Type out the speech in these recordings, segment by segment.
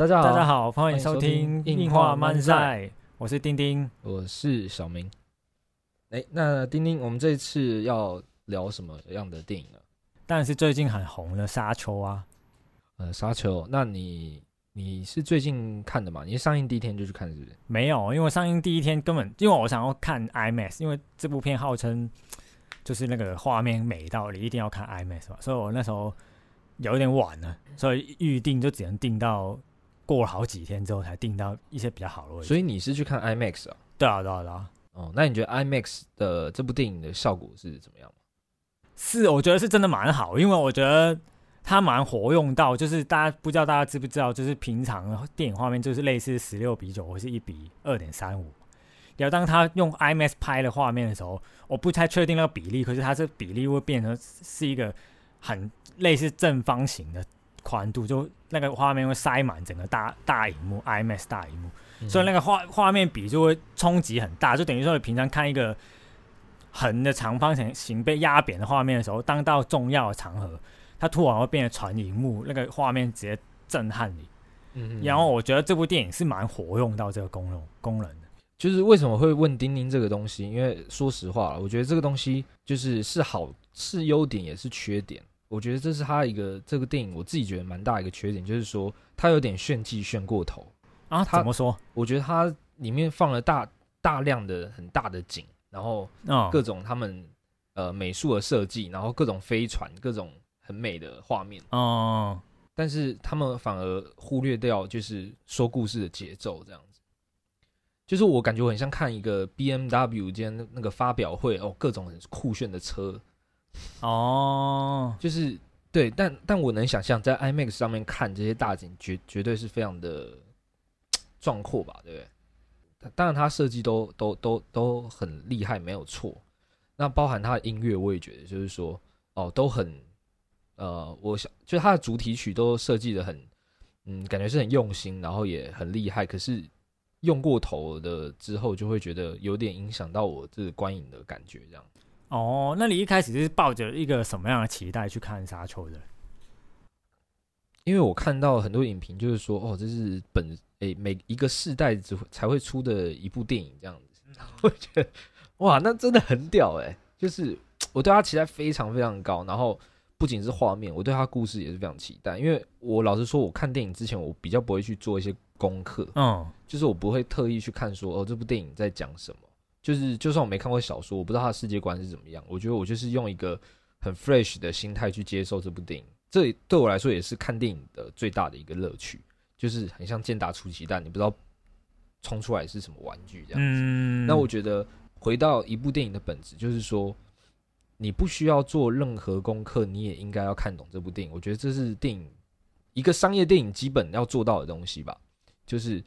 大家好，大家好，欢迎收收听听硬话漫漫赛，我是丁丁。我是小明。哎，那丁丁，我们这一次要聊什么样的电影呢？当然是最近很红的《沙丘》啊，呃，沙丘。那你你是最近看的吗？你是上映第一天就去看，是不是？没有，因为上映第一天根本，因为我想要看 IMAX，因为这部片号称就是那个画面美到你一定要看 IMAX 嘛，所以我那时候有一点晚了，所以预定就只能定到过了好几天之后才定到一些比较好的位置。所以你是去看 IMAX 啊？对啊，对啊，对啊，哦，那你觉得 IMAX 的这部电影的效果是怎么样？是我觉得是真的蛮好，因为我觉得它蛮活用到，就是大家不知道大家知不知道，就是平常电影画面就是类似十六比九或是一比二点三五。然后当他用 IMAX 拍的画面的时候，我不太确定那个比例，可是它这比例会变成是一个很类似正方形的宽度，就那个画面会塞满整个大大荧幕 IMAX 大荧幕。所以那个个画画面比就会冲击很大，就等于说你平常看一个横的长方形形被压扁的画面的时候，当到重要的场合，它突然会变得传荧幕，那个画面直接震撼你。嗯然后我觉得这部电影是蛮活用到这个功能功能的。就是为什么会问丁丁这个东西？因为说实话，我觉得这个东西就是是好是优点也是缺点。我觉得这是他一个这个电影我自己觉得蛮大一个缺点，就是说他有点炫技炫过头。啊，他怎么说？我觉得他里面放了大大量的很大的景，然后嗯，各种他们呃美术的设计，然后各种飞船，各种很美的画面，哦、但是他们反而忽略掉就是说故事的节奏这样子。就是我感觉我很像看一个 B M W 今天那个发表会哦，各种很酷炫的车，哦，就是对，但但我能想象在 IMAX 上面看这些大景，绝绝对是非常的 壮阔吧，对不对？当然，它设计都都都都很厉害，没有错。那包含它的音乐，我也觉得就是说，哦，都很呃，我想就是它的主题曲都设计的很，嗯，感觉是很用心，然后也很厉害。可是用过头的之后，就会觉得有点影响到我这个观影的感觉，这样。哦，那你一开始是抱着一个什么样的期待去看《沙丘》的？因为我看到很多影评，就是说，哦，这是本诶、每一个世代只会才会出的一部电影这样子，我觉得哇，那真的很屌诶、就是我对他期待非常非常高，然后不仅是画面，我对他故事也是非常期待。因为我老实说，我看电影之前，我比较不会去做一些功课，嗯，就是我不会特意去看说，哦，这部电影在讲什么。就是就算我没看过小说，我不知道他的世界观是怎么样，我觉得我就是用一个很 fresh 的心态去接受这部电影。这对我来说也是看电影的最大的一个乐趣，就是很像健达出奇蛋，你不知道冲出来是什么玩具这样子。嗯，那我觉得回到一部电影的本质，就是说你不需要做任何功课，你也应该要看懂这部电影。我觉得这是电影一个商业电影基本要做到的东西吧，就是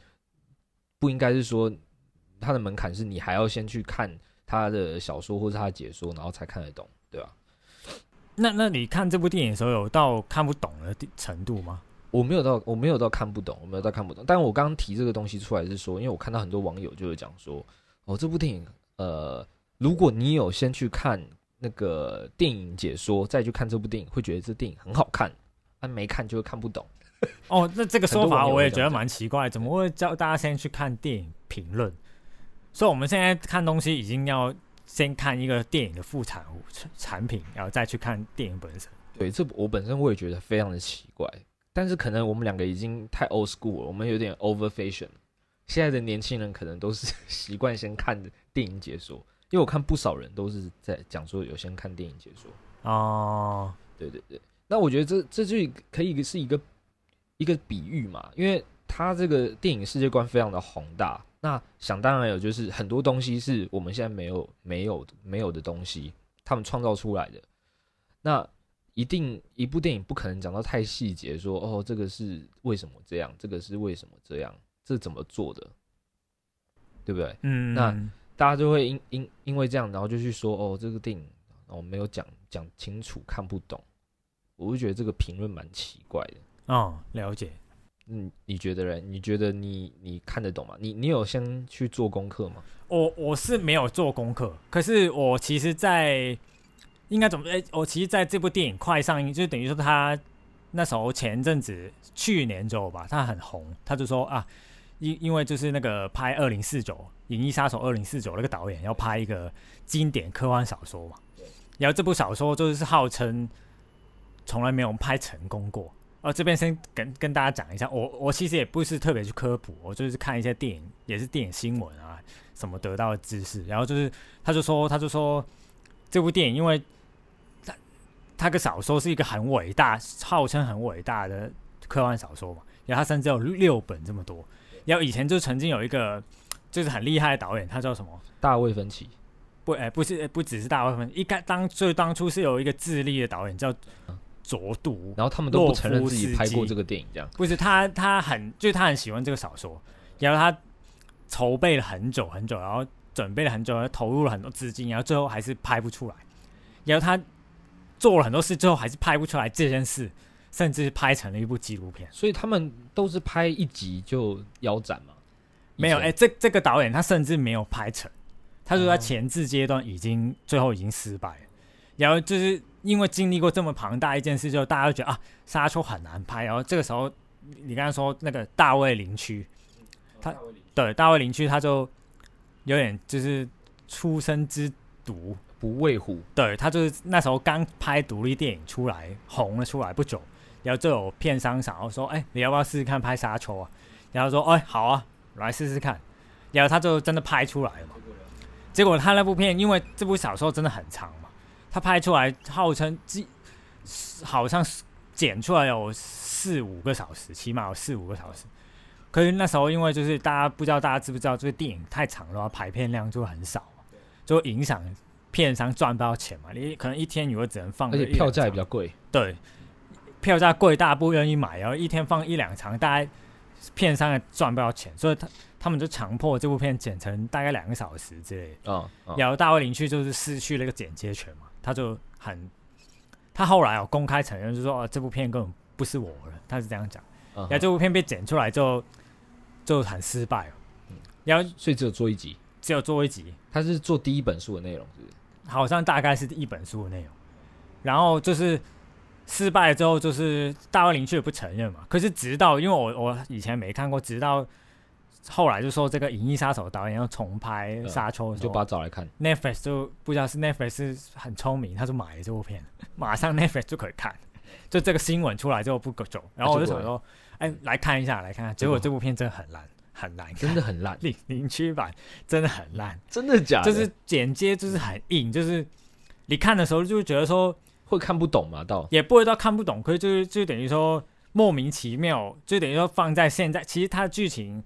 不应该是说它的门槛是你还要先去看他的小说或者他的解说，然后才看得懂，对吧？那那你看这部电影的时候有到看不懂的程度吗？我没有到，我没有到看不懂，我没有到看不懂。但我刚刚提这个东西出来是说，因为我看到很多网友就是讲说，哦，这部电影，呃，如果你有先去看那个电影解说，再去看这部电影，会觉得这电影很好看；，但没看就会看不懂。哦，那这个说法我也觉得蛮奇怪，怎么会叫大家先去看电影评论？所以我们现在看东西已经要先看一个电影的副产物产产品，然后再去看电影本身。对，这我本身我也觉得非常的奇怪，但是可能我们两个已经太 old school 了，我们有点 over fashion。现在的年轻人可能都是 习惯先看电影解说，因为我看不少人都是在讲说有先看电影解说。哦，对对对，那我觉得这这就可以是一个一个比喻嘛，因为他这个电影世界观非常的宏大，那想当然有就是很多东西是我们现在没有没有没有的东西，他们创造出来的。那一定一部电影不可能讲到太细节，说哦这个是为什么这样，这个是为什么这样，这怎么做的，对不对？嗯，那大家就会因因因为这样，然后就去说哦，这个电影哦没有讲讲清楚，看不懂，我就觉得这个评论蛮奇怪的。哦，了解。嗯，你觉得嘞？你觉得你你看得懂吗？你你有先去做功课吗？我我是没有做功课，可是我其实在，应该怎么？哎、我其实在这部电影快上映，就等于说它那时候前阵子去年之后吧，他很红，他就说啊，因因为就是那个拍二零四九《银翼杀手二零四九》那个导演要拍一个经典科幻小说嘛，然后这部小说就是号称从来没有拍成功过。哦，这边先跟跟大家讲一下，我我其实也不是特别去科普，我就是看一些电影，也是电影新闻啊什么得到的知识，然后就是他就说他就说这部电影，因为他他个小说是一个很伟大，号称很伟大的科幻小说嘛，然后他甚至有六本这么多，然后以前就曾经有一个就是很厉害的导演，他叫什么？大卫芬奇。不，哎，不是，不只是大卫芬，一开当最当初是有一个智利的导演叫。浊毒，然后他们都不承认自己拍过这个电影，这样不是他，他很就是他很喜欢这个小说，然后他筹备了很久很久，然后准备了很久，然后投入了很多资金，然后最后还是拍不出来，然后他做了很多事，最后还是拍不出来这件事，甚至拍成了一部纪录片。所以他们都是拍一集就腰斩嘛？没有，哎，这这个导演他甚至没有拍成，他说他前置阶段已经最后已经失败了，然后就是。因为经历过这么庞大一件事，就大家都觉得啊，沙丘很难拍。然后这个时候，你刚才说那个大卫林区，他对大卫林区，他就有点就是出生之毒不畏虎。对他就是那时候刚拍独立电影出来，红了出来不久，然后就有片商想要说，哎，你要不要试试看拍沙丘啊？然后说，哎，好啊，来试试看。然后他就真的拍出来了。结果他那部片，因为这部小说真的很长。他拍出来号称，好像是剪出来有四五个小时，起码有四五个小时。可是那时候因为就是大家不知道大家知不知道，这个电影太长的话，排片量就很少，就影响片商赚不到钱嘛。你可能一天你会只能放，而且票价也比较贵。对，票价贵，大家不愿意买，然后一天放一两场，大家片商也赚不到钱，所以他他们就强迫这部片剪成大概两个小时之类。啊，然后大卫林去就是失去了一个剪接权嘛。他就很，他后来哦公开承认，就说哦这部片根本不是我的，他是这样讲。然后这部片被剪出来就就很失败了。然后所以只有做一集，只有做一集。他是做第一本书的内容，是不是？好像大概是第一本书的内容。然后就是失败了之后，就是大卫林却也不承认嘛。可是直到因为我我以前没看过，直到。后来就说这个《银翼杀手》导演要重拍《沙丘》，就把它找来看。Netflix 就不知道是 Netflix 是很聪明，他就买了这部片，马上 Netflix 就可以看。就这个新闻出来之后不久，然后我就想说，哎，来看一下，来看看。结果这部片真的很烂，很烂，真的很烂。零零区版真的很烂，真的假？就是剪接就是很硬，就是你看的时候就会觉得说会看不懂嘛，到也不会到看不懂，可是就是就等于说莫名其妙，就等于说放在现在，其实它的剧情。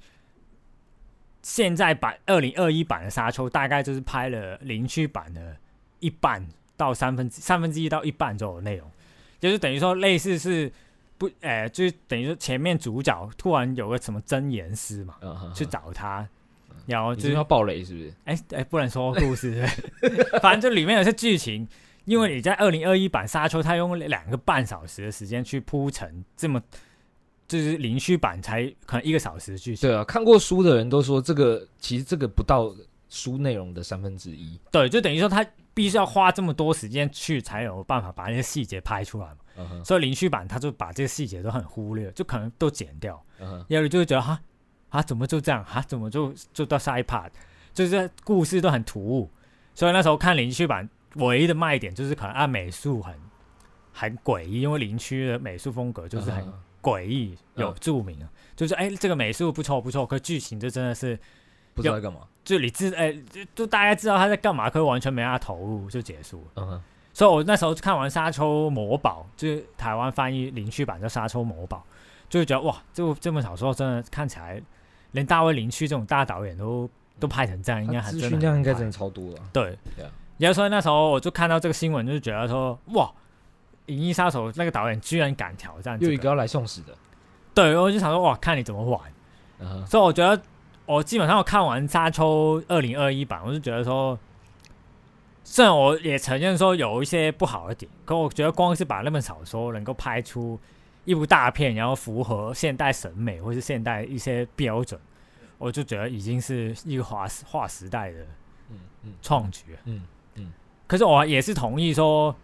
现在版二零二一版的沙丘大概就是拍了零区版的一半到三分之三分之一到一半左右的内容，就是等于说类似是不，呃，就是等于说前面主角突然有个什么真言师嘛，去找他，然后就是要暴雷是不是？哎哎，不能说故事，反正就里面有些剧情，因为你在二零二一版沙丘，他用两个半小时的时间去铺成这么。就是零虚版才可能一个小时剧情。对啊，看过书的人都说这个其实这个不到书内容的三分之一。对，就等于说他必须要花这么多时间去才有办法把那些细节拍出来嘛。所以零虚版他就把这些细节都很忽略，就可能都剪掉。有人就会觉得哈啊怎么就这样啊怎么就就到下一 part，就是故事都很突兀。所以那时候看零虚版唯一的卖点就是可能按美术很很诡异，因为零区的美术风格就是很。诡异有著名啊，就是哎，这个美术不错不错，可剧情就真的是不知道在干嘛。就你知哎，就就大家知道他在干嘛，可完全没他投入就结束了。嗯哼，所以我那时候看完《沙丘魔堡》，就是台湾翻译林区版叫《沙丘魔堡》，就会觉得哇，这这本小说真的看起来，连大卫林区这种大导演都都拍成这样，应该很真的，这样应该真的超多了。对，也就是说那时候我就看到这个新闻，就是觉得说哇。《银翼杀手》那个导演居然敢挑战，又一个要来送死的，对，我就想说，哇，看你怎么玩。所以我觉得，我基本上我看完《沙丘》二零二一版，我就觉得说，虽然我也承认说有一些不好的点，可我觉得光是把那本小说能够拍出一部大片，然后符合现代审美或是现代一些标准，我就觉得已经是一个划划时代的嗯嗯创举。嗯嗯。可是我也是同意说。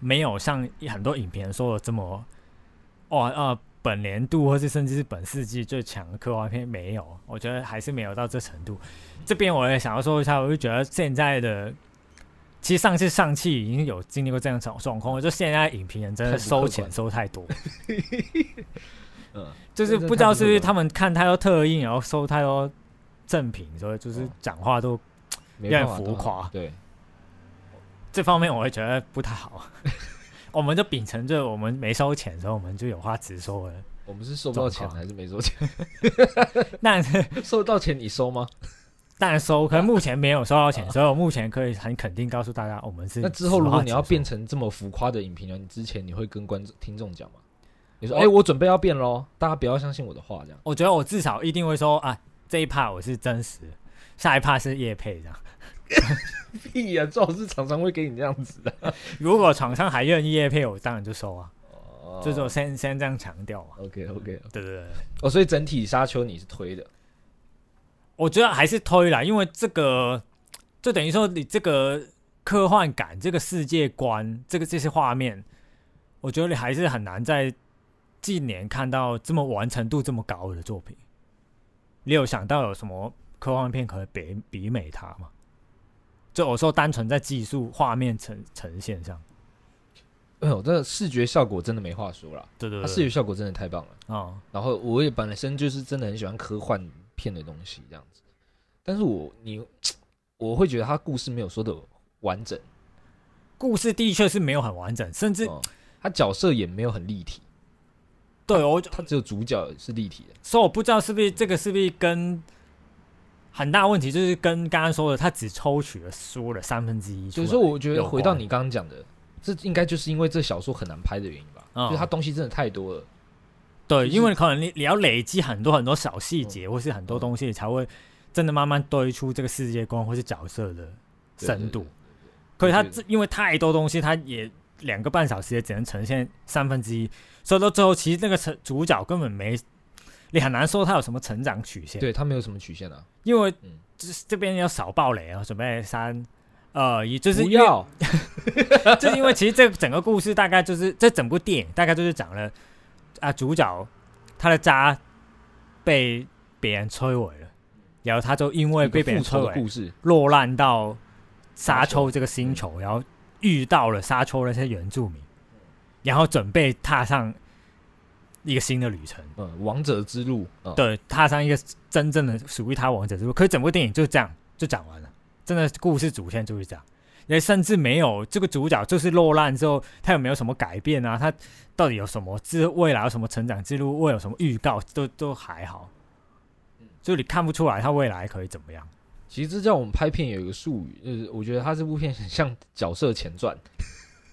没有像很多影评人说的这么，哇呃，本年度或是甚至是本世纪最强的科幻片没有，我觉得还是没有到这程度。这边我也想要说一下，我就觉得现在的，其实上次上汽已经有经历过这样状状况，就现在影评人真的收钱收太多，嗯，就是不知道是不是他们看太多特映，然后收太多赠品，所以就是讲话都有点浮夸。对，这方面我会觉得不太好。我们就秉承着我们没收钱的时候，我们就有话直说了。我们是收不到钱还是没收钱？但是 收到钱你收吗？当然收，可是目前没有收到钱，所以我目前可以很肯定告诉大家，我们是。那之后如果你要变成，成这么浮夸的影评人，之前你会跟观众听众讲吗？你说，我哎、我准备要变喽，大家不要相信我的话，这样。我觉得我至少一定会说啊，这一趴我是真实，下一趴是叶配这样。屁呀、最好是厂商会给你这样子的。如果厂商还愿意叶配，我当然就收啊，哦就是我先先这样强调嘛。OK OK，对对对，哦，所以整体沙丘你是推的，我觉得还是推啦，因为这个就等于说你这个科幻感、这个世界观、这个这些画面，我觉得你还是很难在近年看到这么完成度这么高的作品。你有想到有什么科幻片可以比比美它吗？就我说单纯在技术画面呈呈现上，哎呦，这个视觉效果真的没话说了，对对对，它视觉效果真的太棒了。哦，然后我也本身就是真的很喜欢科幻片的东西这样子，但是我你我会觉得它故事没有说的完整，故事的确是没有很完整，甚至、哦，它角色也没有很立体，对我它只有主角是立体的。所以我不知道是不是这个是不是跟很大问题，就是跟刚刚说的，他只抽取了书的三分之一出来。所以说，我觉得回到你刚刚讲的，这应该就是因为这小说很难拍的原因吧，嗯就是它东西真的太多了。对，就是因为可能你你要累积很多很多小细节，或是很多东西，才会真的慢慢堆出这个世界观或是角色的深度。可是他这因为太多东西，他也两个半小时也只能呈现三分之一，所以到最后其实那个成主角根本没，你很难说他有什么成长曲线。对，他没有什么曲线啊。因为这这边要少爆雷啊，准备三。呃，也就是要，就是因为其实这整个故事大概就是这整部电影大概就是讲了啊，主角他的家被别人摧毁了，然后他就因为被别人摧毁，故事，落难到沙丘这个星球，然后遇到了沙丘那些原住民，然后准备踏上一个新的旅程，嗯，王者之路，嗯，对，踏上一个真正的属于他王者之路。可是整部电影就这样就讲完了，真的故事主线就是这样。也甚至没有这个主角就是落难之后，他有没有什么改变啊？他到底有什么之未来有什么成长之路？未有什么预告都都还好，就你看不出来他未来可以怎么样。其实这叫我们拍片有一个术语，就是我觉得他这部片很像角色前传，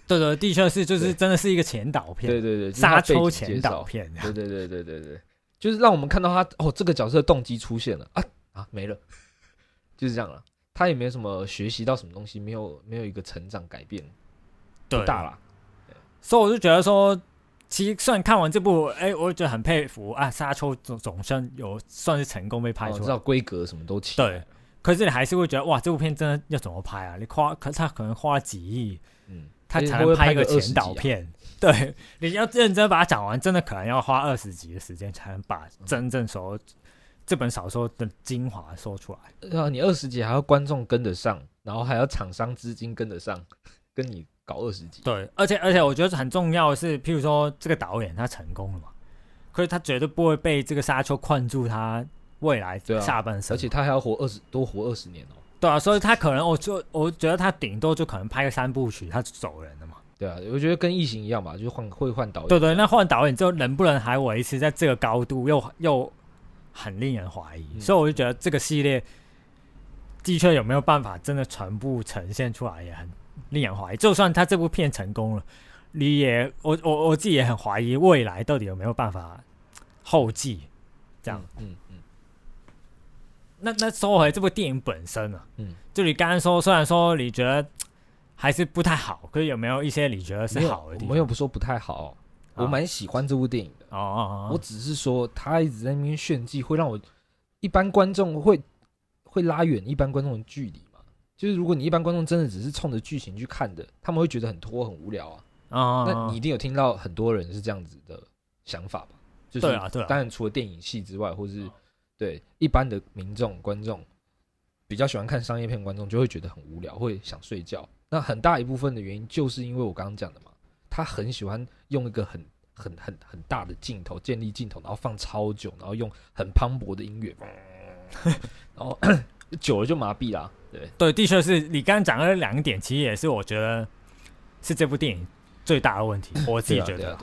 对对，的确是，就是真的是一个前导片，对对对，就是沙丘前导，片。对对对对对对，就是让我们看到他哦，这个角色的动机出现了啊啊没了，就是这样了。他也没有什么学习到什么东西，没有没有一个成长改变，不对大了。所以我就觉得说，其实虽然看完这部，哎、我觉得很佩服啊，沙丘总总算有算是成功被拍哦出来。知道规格什么都起来对，可是你还是会觉得哇，这部片真的要怎么拍啊？你花，可是他可能花几亿，嗯，他才会拍个能拍一个前20集啊导片。对，你要认真把它讲完，真的可能要花二十集的时间才能把真正所这本小说的精华说出来。然后你二十集还要观众跟得上，然后还要厂商资金跟得上，跟你搞二十集。对，而且而且我觉得很重要的是，譬如说这个导演他成功了嘛，可是他绝对不会被这个沙丘困住他未来对啊下半生嘛、而且他还要活二十多活二十年哦。对啊，所以他可能我就我觉得他顶多就可能拍个三部曲，他就走人了嘛。对啊，我觉得跟异形一样吧，就是换会换导演。对对，那换导演之后能不能还维持在这个高度，又又很令人怀疑。嗯所以我就觉得这个系列的确有没有办法真的全部呈现出来，也很令人怀疑。就算他这部片成功了，你也我我我自己也很怀疑未来到底有没有办法后继。这样，嗯嗯那那说回这部电影本身啊，嗯，就你刚刚说，虽然说你觉得还是不太好，可是有没有一些你觉得是好的地方？我没有不说不太好，我啊蛮喜欢这部电影的。哦哦哦，我只是说他一直在那边炫技，会让我一般观众会会拉远一般观众的距离嘛。就是如果你一般观众真的只是冲着剧情去看的，他们会觉得很拖很无聊啊。啊，那你一定有听到很多人是这样子的想法吧？就是对啊对啊当然除了电影系之外，或是对一般的民众观众比较喜欢看商业片，观众就会觉得很无聊，会想睡觉。那很大一部分的原因就是因为我刚刚讲的嘛，他很喜欢用一个很很很很大的镜头建立镜头，然后放超久，然后用很磅礴的音乐，然后 久了就麻痹啦。对，对，的确是你刚刚讲的两点，其实也是我觉得是这部电影最大的问题，我自己觉得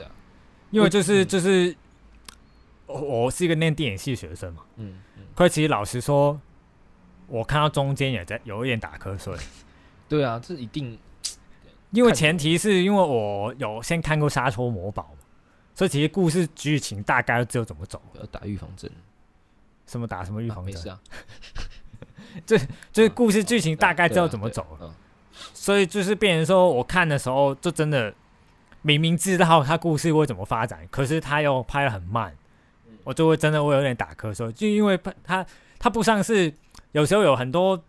因为就是嗯就是我我是一个念电影系学生嘛，嗯嗯，可是其实老实说，我看到中间也在有一点打瞌睡，对啊，这一定因为前提是因为我有先看过《沙丘魔堡》嘛，所以其实故事剧情大概就知道怎么走，要打预防针，什么打什么预啊防针，没事啊，就是故事剧情大概知道怎么走，了。啊。所以就是变成说我看的时候就真的明明知道他故事会怎么发展，可是他又拍的很慢，嗯我就会真的会有点打瞌睡，就因为他他他不像是有时候有很多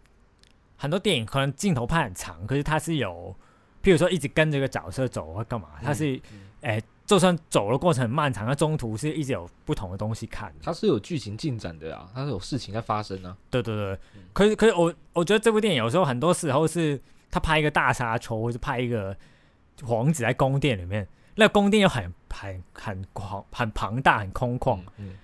很多电影可能镜头拍很长，可是他是有，譬如说一直跟这个角色走或干嘛，他是嗯哎、就算走的过程很漫长，那中途是一直有不同的东西看的。它是有剧情进展的啊，它是有事情在发生啊。对对对嗯，可是可是我我觉得这部电影有时候很多时候是他拍一个大沙丘，或是拍一个皇子在宫殿里面，那宫殿又很很很广很庞大很空旷，嗯，嗯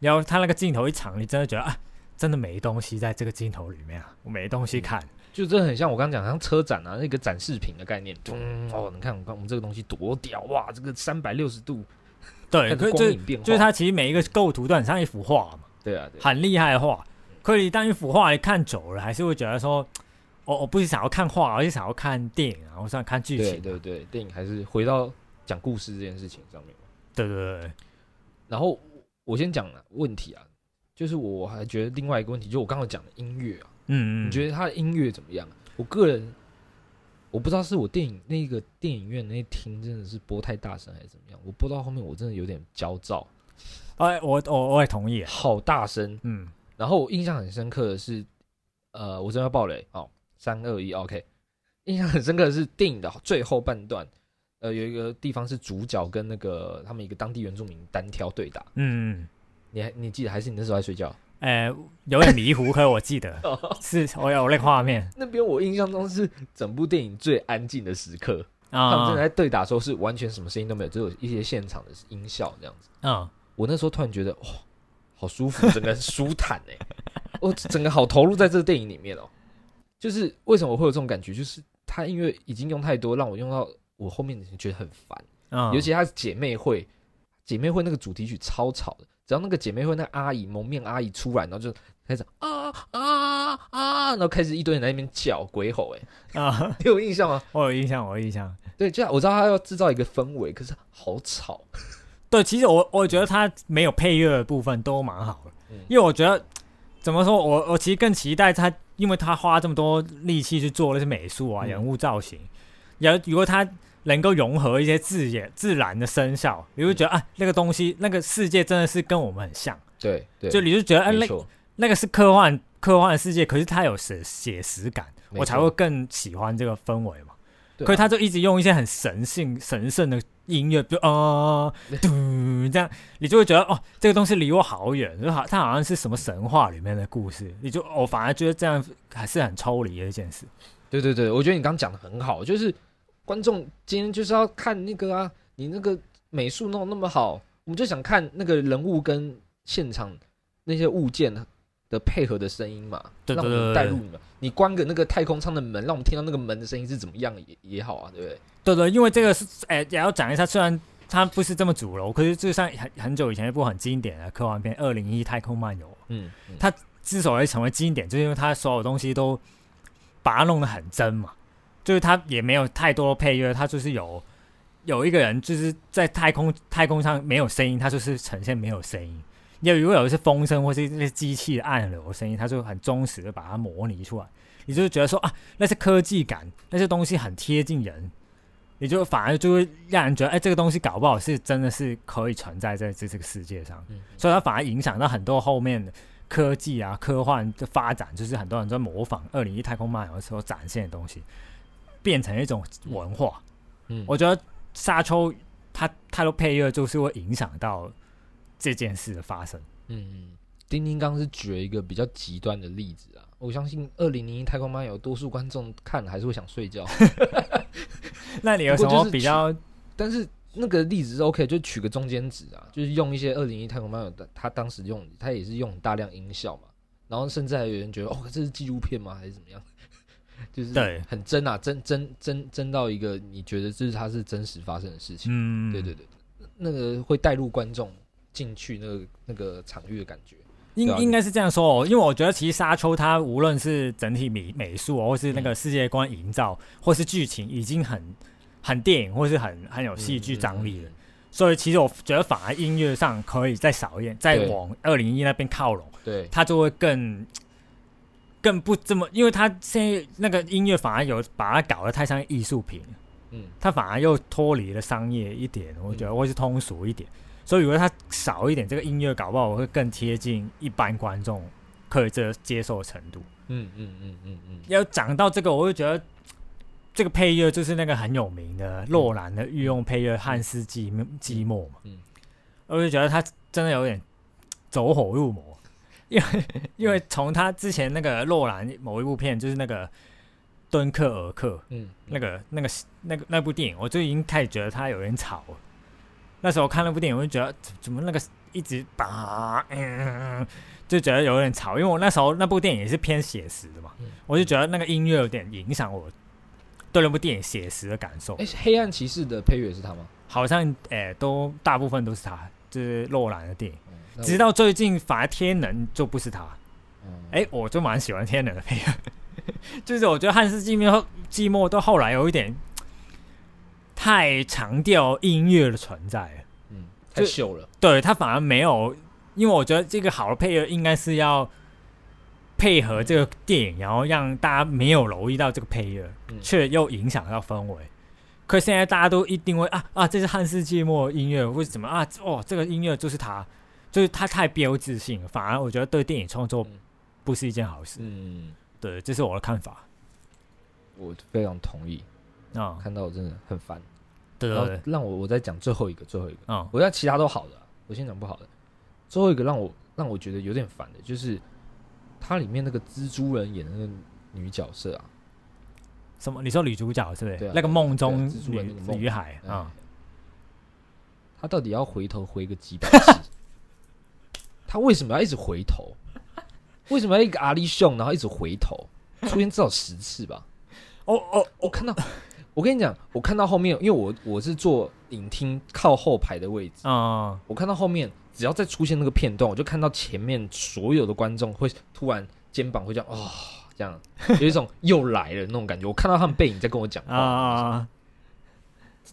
然后他那个镜头一长，你真的觉得啊，真的没东西在这个镜头里面啊，我没东西看。就真的很像我刚刚讲，像车展啊，那个展示品的概念。咚哦，你看，我看我们这个东西多屌哇！这个三百六十度，对，那 个可是就光影变化，就是它其实每一个构图都很像一幅画嘛，对啊，很厉害的画。可是你当一幅画你看久了，还是会觉得说，我我不是想要看画，而是想要看电影然后想看剧对情。对对，电影还是回到讲故事这件事情上面对对对，然后我先讲问题啊，就是我还觉得另外一个问题，就我刚刚讲的音乐啊，嗯嗯，你觉得他的音乐怎么样？我个人我不知道是我电影那个电影院那听真的是播太大声还是怎么样，我播到后面我真的有点焦躁，哎，我我我也同意。好大声。嗯，然后我印象很深刻的是，呃，我真的要爆雷哦，三二一，OK。印象很深刻的是电影的最后半段，呃，有一个地方是主角跟那个他们一个当地原住民单挑对打，嗯嗯，你还你记得还是你那时候在睡觉？哎，有点迷糊，可是我记得是我有那个画面那边我印象中是整部电影最安静的时刻啊，他们正在对打的时候是完全什么声音都没有，只有一些现场的音效这样子。嗯，我那时候突然觉得哇，好舒服，整个很舒坦哎，我整个好投入在这个电影里面哦。就是为什么我会有这种感觉，就是他因为已经用太多，让我用到我后面觉得很烦。嗯，尤其她是姐妹会，姐妹会那个主题曲超吵的，只要那个姐妹会那个阿姨蒙面阿姨出来，然后就开始啊啊啊，然后开始一堆人在那边叫鬼吼，哎，啊，你有印象吗？我有印象，我有印象。对，这样我知道他要制造一个氛围，可是好吵。对，其实我我觉得他没有配乐的部分都蛮好的，嗯因为我觉得怎么说，我我其实更期待他，因为他花这么多力气去做那些美术啊、嗯人物造型，然后如果他能够融合一些自然自然的声效，你会觉得啊，那个东西那个世界真的是跟我们很像，对对，就你就觉得啊，那那个是科幻科幻的世界，可是它有写写实感，我才会更喜欢这个氛围嘛。对啊。可是他就一直用一些很神性、神圣的音乐，就啊嘟这样，你就会觉得哦，这个东西离我好远，就好，它好像是什么神话里面的故事，你就我、反而觉得这样还是很抽离的一件事。对对对，我觉得你刚刚讲的很好，就是观众今天就是要看那个啊，你那个美术弄得那么好，我们就想看那个人物跟现场那些物件的配合的声音嘛，让我对对对带入你们。你关个那个太空舱的门，让我们听到那个门的声音是怎么样也也好啊，对不对？对对，因为这个是哎、也要讲一下，虽然它不是这么主流，可是就像很很久以前一部很经典的科幻片《二零一太空漫游》，嗯，嗯它之所以成为经典，就是因为它所有东西都把它弄得很真嘛，就是它也没有太多配乐，它就是有有一个人就是在太空太空上没有声音，它就是呈现没有声音。要如果有一些风声或是那些机器的按钮的声音，它就很忠实的把它模拟出来，你就觉得说啊，那些科技感，那些东西很贴近人，你就反而就会让人觉得，哎，这个东西搞不好是真的是可以存在在这这个世界上。嗯所以它反而影响到很多后面的科技啊、科幻的发展，就是很多人在模仿《二零一太空漫游》时候展现的东西，变成一种文化。嗯，我觉得沙丘它太多配乐就是会影响到这件事的发生。嗯，丁丁刚是举了一个比较极端的例子啊，我相信《二零零一太空漫游》多数观众看了还是会想睡觉，那你有什么比较？但是那个例子是 OK，就取个中间值啊，就是用一些《二零一太空漫游》的，他当时用他也是用大量音效嘛，然后甚至还有人觉得哦，这是纪录片吗？还是怎么样？就是对。很真啊，真真真真到一个你觉得这是它是真实发生的事情，嗯，对对对，那个会带入观众进去那个那个场域的感觉。应应该是这样说哦，因为我觉得其实沙丘它无论是整体美美术、哦，或是那个世界观营造，或是剧情，已经很很电影，或是很很有戏剧张力了。嗯所以其实我觉得反而音乐上可以再少一点，再往二零一那边靠拢，对，它就会更更不这么，因为他现在那个音乐反而有把它搞得太像艺术品，嗯，他反而又脱离了商业一点，我觉得或是通俗一点。所以如果他少一点，这个音乐搞不好我会更贴近一般观众可以这接受的程度。嗯嗯嗯嗯嗯，要讲到这个，我就觉得这个配乐就是那个很有名的洛兰的御用配乐汉斯季寂寞嘛，嗯。我就觉得他真的有点走火入魔，因为因为从他之前那个洛兰某一部片，就是那个敦刻尔克嗯，那个那个那个那部电影，我就已经开始觉得他有点吵了。那时候看那部电影，我就觉得怎怎么那个一直把嗯，就觉得有点吵，因为我那时候那部电影也是偏写实的嘛，嗯我就觉得那个音乐有点影响我对那部电影写实的感受。哎，黑暗骑士的配乐是他吗？好像诶、都大部分都是他，就是洛兰的电影。直到最近反而天能就不是他，嗯。哎、我就蛮喜欢天能的配乐，就是我觉得汉斯季默季寞到后来有一点太强调音乐的存在了，嗯，太就秀了。对他反而没有，因为我觉得这个好的配乐应该是要配合这个电影，然后让大家没有留意到这个配乐，嗯。却又影响到氛围。可现在大家都一定会啊啊，这是汉斯季默的音乐，或者怎么？啊哦，这个音乐就是他，就是他太标志性了，反而我觉得对电影创作嗯不是一件好事。嗯，对，这是我的看法我非常同意。啊、看到我真的很烦。对让我我再讲最后一个，最后一个。嗯我要其他都好的啊，我先讲不好的。最后一个让我让我觉得有点烦的，就是它里面那个蜘蛛人演的那个女角色啊，什么？你说女主角是不是？对啊那个梦中啊蜘蛛人女那个梦女孩哎啊、她到底要回头回个几百次？她为什么要一直回头？为什么要一个阿力秀，然后一直回头？出现至少十次吧。哦哦我看到，我跟你讲，我看到后面，因为我我是坐影厅靠后排的位置，啊、我看到后面，只要再出现那个片段，我就看到前面所有的观众会突然肩膀会这样哦，这样有一种又来了那种感觉。我看到他们背影在跟我讲啊话，啊！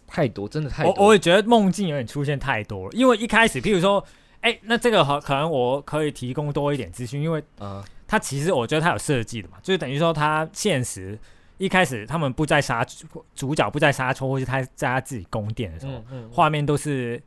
太多，真的太我多。我也觉得梦境有点出现太多了，因为一开始，譬如说，哎、那这个好，可能我可以提供多一点资讯，因为啊，它其实我觉得它有设计的嘛，就是等于说它现实一开始他们不在沙主角不在沙丘，或是他在他自己宫殿的时候，嗯嗯，画面都是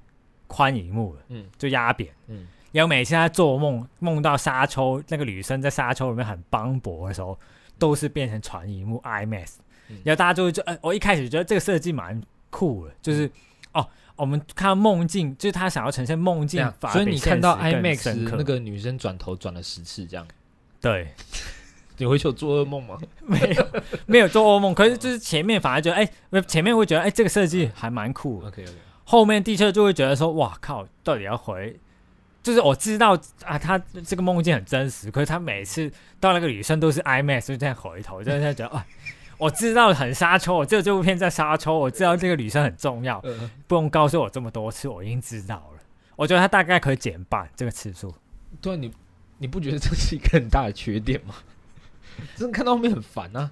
宽银幕的，嗯。就压扁。嗯。然后每次他做梦梦到沙丘那个女生在沙丘里面很磅礴的时候，都是变成传荧幕 IMAX，、嗯。然后大家就会觉得，呃，我一开始觉得这个设计蛮酷的，就是、哦，我们看到梦境，就是他想要呈现梦境，法，所以你看到 IMAX 那个女生转头转了十次，这样。对，你回去有做噩梦吗？没有没有做噩梦，可是就是前面反而觉得，哎、前面会觉得，哎、这个设计还蛮酷，OK OK，后面的确就会觉得说，哇靠，到底要回？就是我知道啊，他这个梦境很真实，可是他每次到那个女生都是 IMAX，就这样回头，就在觉得，啊，我知道很沙丘，我知道这部片在沙丘，我知道这个女生很重要，呃，不用告诉我这么多次，我已经知道了。我觉得他大概可以减半这个次数。对啊，你你不觉得这是一个很大的缺点吗？真的看到后面很烦啊，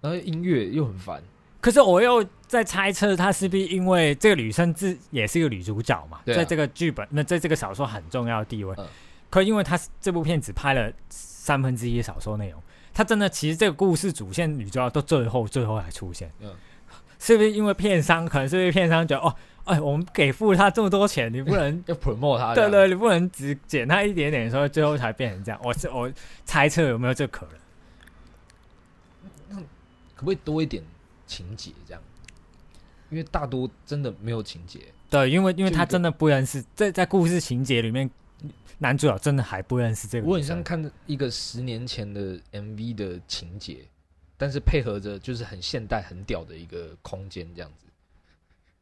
然后音乐又很烦，可是我又在猜测，他是不是因为这个女生自也是一个女主角嘛，啊在这个剧本那在这个小说很重要的地位。嗯可因为他这部片只拍了三分之一的小说内容，他真的其实这个故事主线女主角到最后最后才出现，嗯是不是因为片商可能是因为片商觉得哦，哎，我们给付他这么多钱，你不能 要 promote 他，对，对，你不能只减他一点点，所以最后才变成这样。我是我猜测有没有这可能？可不可以多一点情节这样？因为大多真的没有情节。对，因为因为他真的不认识，在在故事情节里面，男主角真的还不认识这个。我很像看一个十年前的 MV 的情节，但是配合着就是很现代、很屌的一个空间这样子。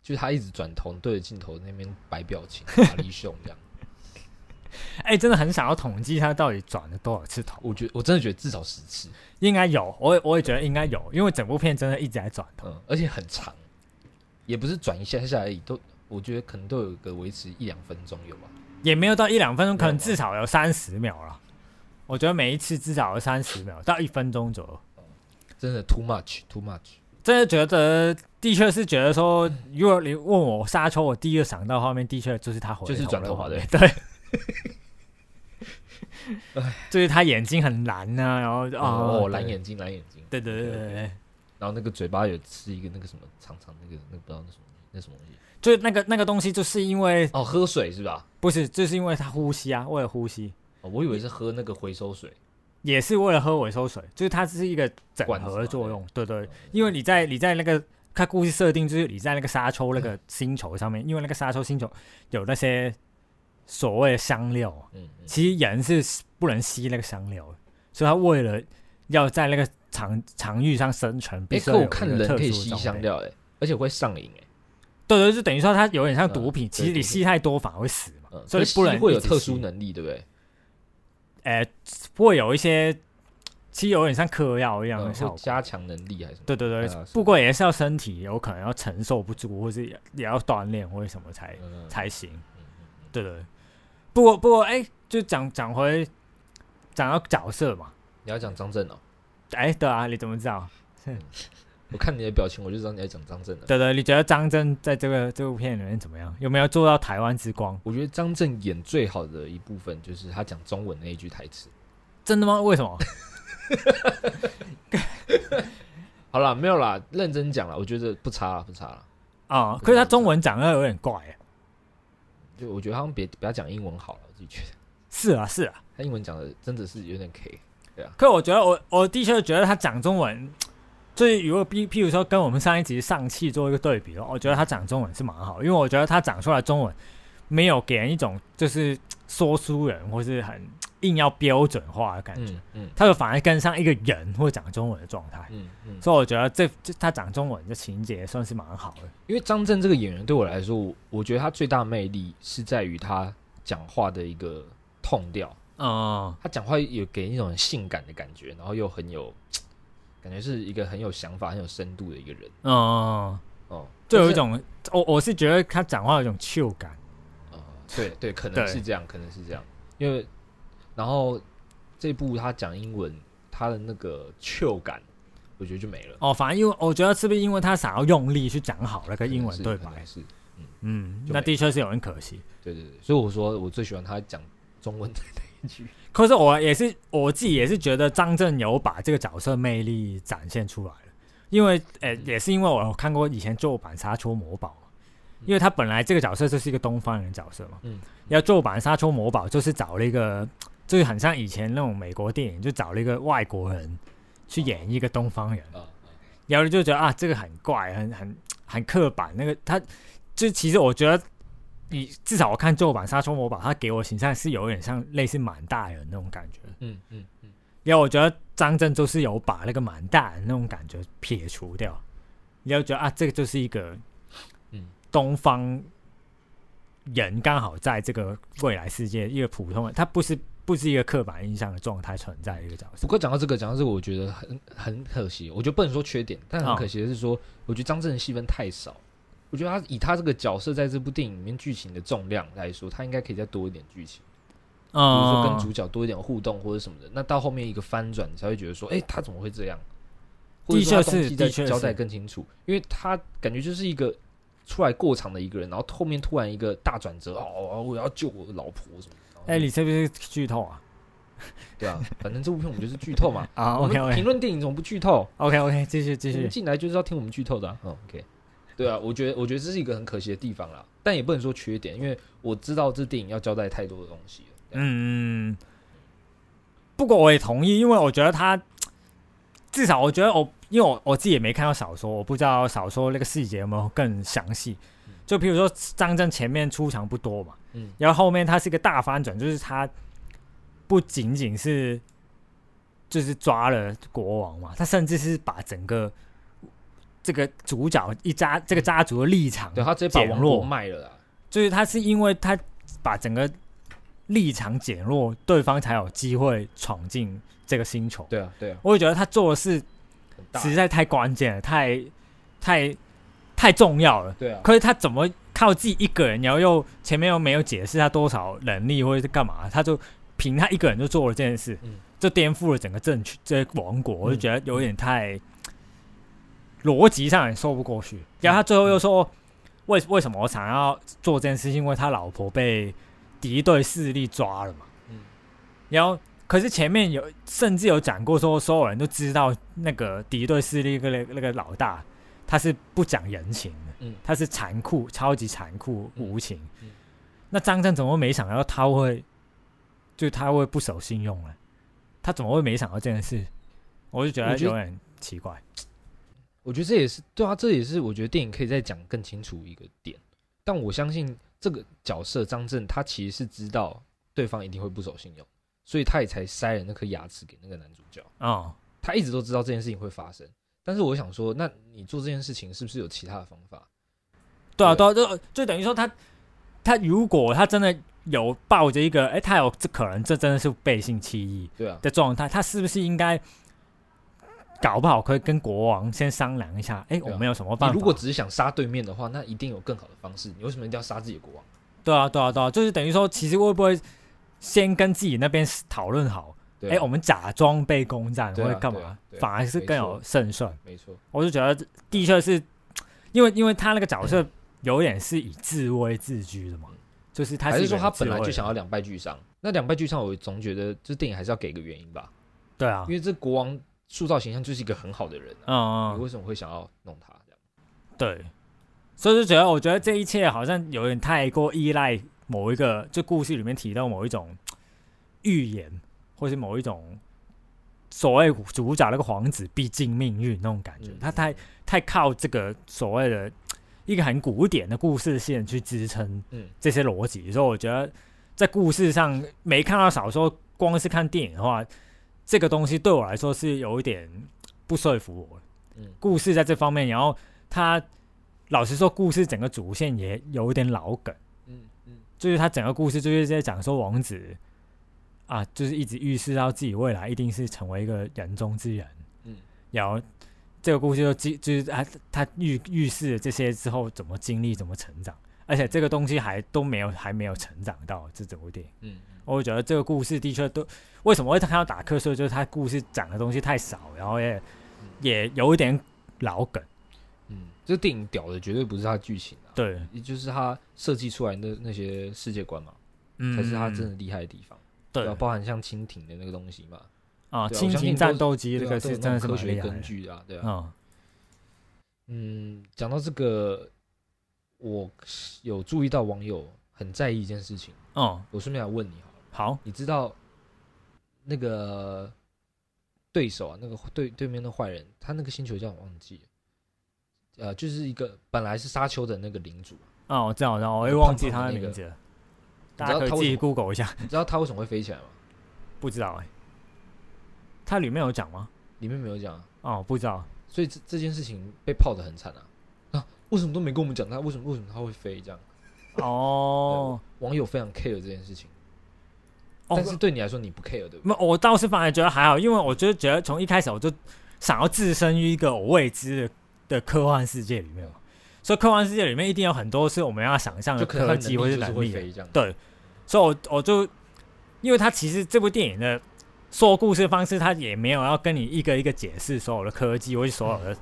就是他一直转头对着镜头那边摆表情、打力胸这样。哎、真的很想要统计他到底转了多少次头，我觉得我真的觉得至少十次，应该有，我也我也觉得应该有，因为整部片真的一直在转头。嗯，而且很长，也不是转一下下而已，都我觉得可能都有个维持一两分钟有吧。也没有到一两分钟，可能至少有三十秒了。我觉得每一次至少有三十秒到一分钟左右。真的 too much too much。真的觉得，的确是觉得说，如果你问我沙丘，我第一个想到画面，的确就是他回就是转头发画面对对，就是他眼睛很蓝呐、然后哦，哦，蓝眼睛，蓝眼睛。对，对对对对对，然后那个嘴巴有吃一个那个什么长长那个那个不知道那什么那什么东西。就是那个那个东西，就是因为哦，喝水是吧？不是，就是因为他呼吸啊，为了呼吸，哦，我以为是喝那个回收水。也是为了喝回收水，就是它是一个整合的作用，对对，因为你在你在那个它故事设定就是你在那个沙丘那个星球上面，因为那个沙丘星球有那些所谓的香料，嗯嗯，其实人是不能吸那个香料的，所以他为了要在那个场场域上生存，必哎，可我看人可以吸。香料哎，而且会上瘾哎。对对，就等于说它有点像嗯毒品，对其实你吸太多反而会死嘛，嗯，所以吸不能会有特殊能力，对不对？呃，会有一些其实有点像嗑药一样嗯的效果。会加强能力还是什么？对对对，啊不过也是要身体有可能要承受不住，或是也也要锻炼或者什么才嗯才行。对对，不过不过哎、就讲讲回讲到角色嘛，你要讲张震哦，哎、对啊，你怎么知道？我看你的表情，我就知道你在讲张震了。对对，你觉得张震在这个这部片里面怎么样？有没有做到台湾之光？我觉得张震演最好的一部分就是他讲中文那一句台词。真的吗？为什么？好啦，没有啦，认真讲了，我觉得不差了，不差了。啊、可是他中文讲的有点怪哎。就我觉得好像别不要讲英文好了，我自己觉得是啊是啊，他英文讲的真的是有点 K。可我觉得我我的确觉得他讲中文，就是如果譬譬如说跟我们上一集上汽做一个对比的话，我觉得他讲中文是蛮好，因为我觉得他讲出来中文没有给人一种就是说书人或是很硬要标准化的感觉，嗯嗯他就反而跟上一个人会讲中文的状态，嗯嗯，所以我觉得这这他讲中文的情节算是蛮好的。因为张震这个演员对我来说，我我觉得他最大的魅力是在于他讲话的一个痛调。嗯，他讲话有给一种很性感的感觉，然后又很有感觉是一个很有想法、很有深度的一个人哦，哦，就有一是种我我是觉得他讲话有一种 chill 感。呃，对对，可能是这样，可能是这样，因为然后这部他讲英文，他的那个 chill 感，我觉得就没了。哦，反正因为我觉得是不是因为他想要用力去讲好那个英文对白是可能？是，嗯，那的确是有点可惜。对对对，所以我说我最喜欢他讲中文的可是我也是我自己也是觉得张震有把这个角色魅力展现出来了，因为呃、也是因为我有看过以前旧版《沙丘魔堡》，因为他本来这个角色就是一个东方人角色嘛，嗯，要旧版《沙丘魔堡》就是找了一个，就是很像以前那种美国电影，就找了一个外国人去演一个东方人，啊，然后就觉得啊，这个很怪，很很很刻板。那个他，就其实我觉得，你至少我看旧版《沙丘魔堡》，他给我形象是有点像类似满大人那种感觉。嗯嗯嗯，因为我觉得张震就是有把那个满大人那种感觉撇除掉，然后觉得啊，这个就是一个嗯东方人刚好在这个未来世界一个普通人，他不是不是一个刻板印象的状态存在的一个角色不。过讲到这个，讲到这个，我觉得很很可惜。我觉得不能说缺点，但很哦可惜的是说，我觉得张震的戏份太少。我觉得他以他这个角色在这部电影里面剧情的重量来说，他应该可以再多一点剧情，比如说跟嗯，主角多一点互动或者什么的。那到后面一个翻转，你才会觉得说，哎、他怎么会这样？或者的确是说他动机再的确是交代更清楚，因为他感觉就是一个出来过场的一个人，然后后面突然一个大转折，哦，我要救我的老婆什么哎、你是不是剧透啊？对啊，反正这部片我们就是剧透嘛。啊我，OK 们评论电影怎么不剧透？OK OK，继续继续。进来就是要听我们剧透的、啊。嗯，OK，对啊，我觉得我觉得这是一个很可惜的地方啦，但也不能说缺点，因为我知道这电影要交代太多的东西了。嗯，嗯，不过我也同意，因为我觉得他至少我觉得我，因为我我自己也没看到小说，我不知道小说那个细节有没有更详细。就比如说张震前面出场不多嘛，嗯，然后后面他是一个大翻转，就是他不仅仅是就是抓了国王嘛，他甚至是把整个这个主角一家这个家族的立场，对他直接把减王国弱卖了啦。就是他是因为他把整个立场减弱，对方才有机会闯进这个星球。对啊，对啊，我也觉得他做的事。实在太关键了，太太太重要了。对啊，可是他怎么靠自己一个人，然后又前面又没有解释他多少能力或者是干嘛，他就凭他一个人就做了这件事，嗯就颠覆了整个政权这个王国，我就觉得有点太逻辑上也说不过去。然后他最后又说，为为什么我想要做这件事情，因为他老婆被敌对势力抓了嘛。嗯然后可是前面有甚至有讲过说，所有人都知道那个敌对势力那个那个老大他是不讲人情的，嗯他是残酷、超级残酷、嗯无情。嗯那张震怎么会没想到他会，就他会不守信用呢？他怎么会没想到这件事？我就觉得有点奇怪。我觉得这也是对啊，这也是我觉得电影可以再讲更清楚一个点。但我相信这个角色张震，他其实是知道对方一定会不守信用，所以他也才塞了那颗牙齿给那个男主角。哦，他一直都知道这件事情会发生，但是我想说，那你做这件事情是不是有其他的方法？对啊，对对啊，就就等于说他他如果他真的有抱着一个，哎、他有这可能这真的是背信弃义对啊，的状态，他是不是应该搞不好可以跟国王先商量一下？哎、我们有什么办法？你如果只是想杀对面的话，那一定有更好的方式。你为什么一定要杀自己的国王？对啊，对啊，对啊，就是等于说，其实会不会先跟自己那边讨论好？对哎、我们假装被攻占或者干嘛对啊，啊反而是更有胜算。没错，我就觉得的确是，因为因为他那个角色有点是以自危自居的嘛，就是他还是说他本来就想要两败俱伤？那两败俱伤，我总觉得这电影还是要给个原因吧，对啊因，为这国王塑造形象就是一个很好的人、啊，嗯嗯，你为什么会想要弄他这样？对，所以就觉得我觉得这一切好像有点太过依赖某一个，就故事里面提到某一种预言，或是某一种所谓主角那个皇子必尽命运那种感觉，嗯。他太太靠这个所谓的一个很古典的故事线去支撑嗯。这些逻辑，所以我觉得在故事上没看到小说，光是看电影的话，这个东西对我来说是有一点不说服我的。嗯。故事在这方面，然后他老实说，故事整个主线也有一点老梗，嗯嗯。就是他整个故事就是在讲说王子啊，就是一直预示到自己未来一定是成为一个人中之人，嗯。然后这个故事就记就是他他预预示了这些之后怎么经历怎么成长，而且这个东西还都没有还没有成长到这整部电影。嗯我会觉得这个故事的确都为什么会看到打瞌睡，就是他故事讲的东西太少，然后也也有一点老梗。嗯，这个电影屌的绝对不是它剧情啊，对，也就是他设计出来的那些世界观嘛，嗯，才是他真的厉害的地方。对啊包含像蜻蜓的那个东西嘛，啊，蜻蜓战斗机这个是真的科学。根据的啊，对啊。嗯嗯，讲到这个，我有注意到网友很在意一件事情，嗯，我顺便来问你好。你知道那个对手啊，那个对对面的坏人，他那个星球叫我忘记了，呃，就是一个本来是沙丘的那个领主，啊，我知道，然后我又忘记他的名字。了，大家可以自己 Google 一下，你知道他为什么会飞起来吗？不知道哎，他里面有讲吗？里面没有讲啊，哦，不知道，所以这这件事情被泡的很惨啊。啊！为什么都没跟我们讲他？为什么为什么他会飞这样？哦，网友非常 care 这件事情，哦但是对你来说你不 care 对不对？那我倒是反而觉得还好，因为我就觉得从一开始我就想要置身于一个我未知的的科幻世界里面嘛，所以科幻世界里面一定有很多是我们要想象的科技或者能力就是是能力。对，所以我我就因为他其实这部电影的说故事方式，他也没有要跟你一个一个解释所有的科技或是所有的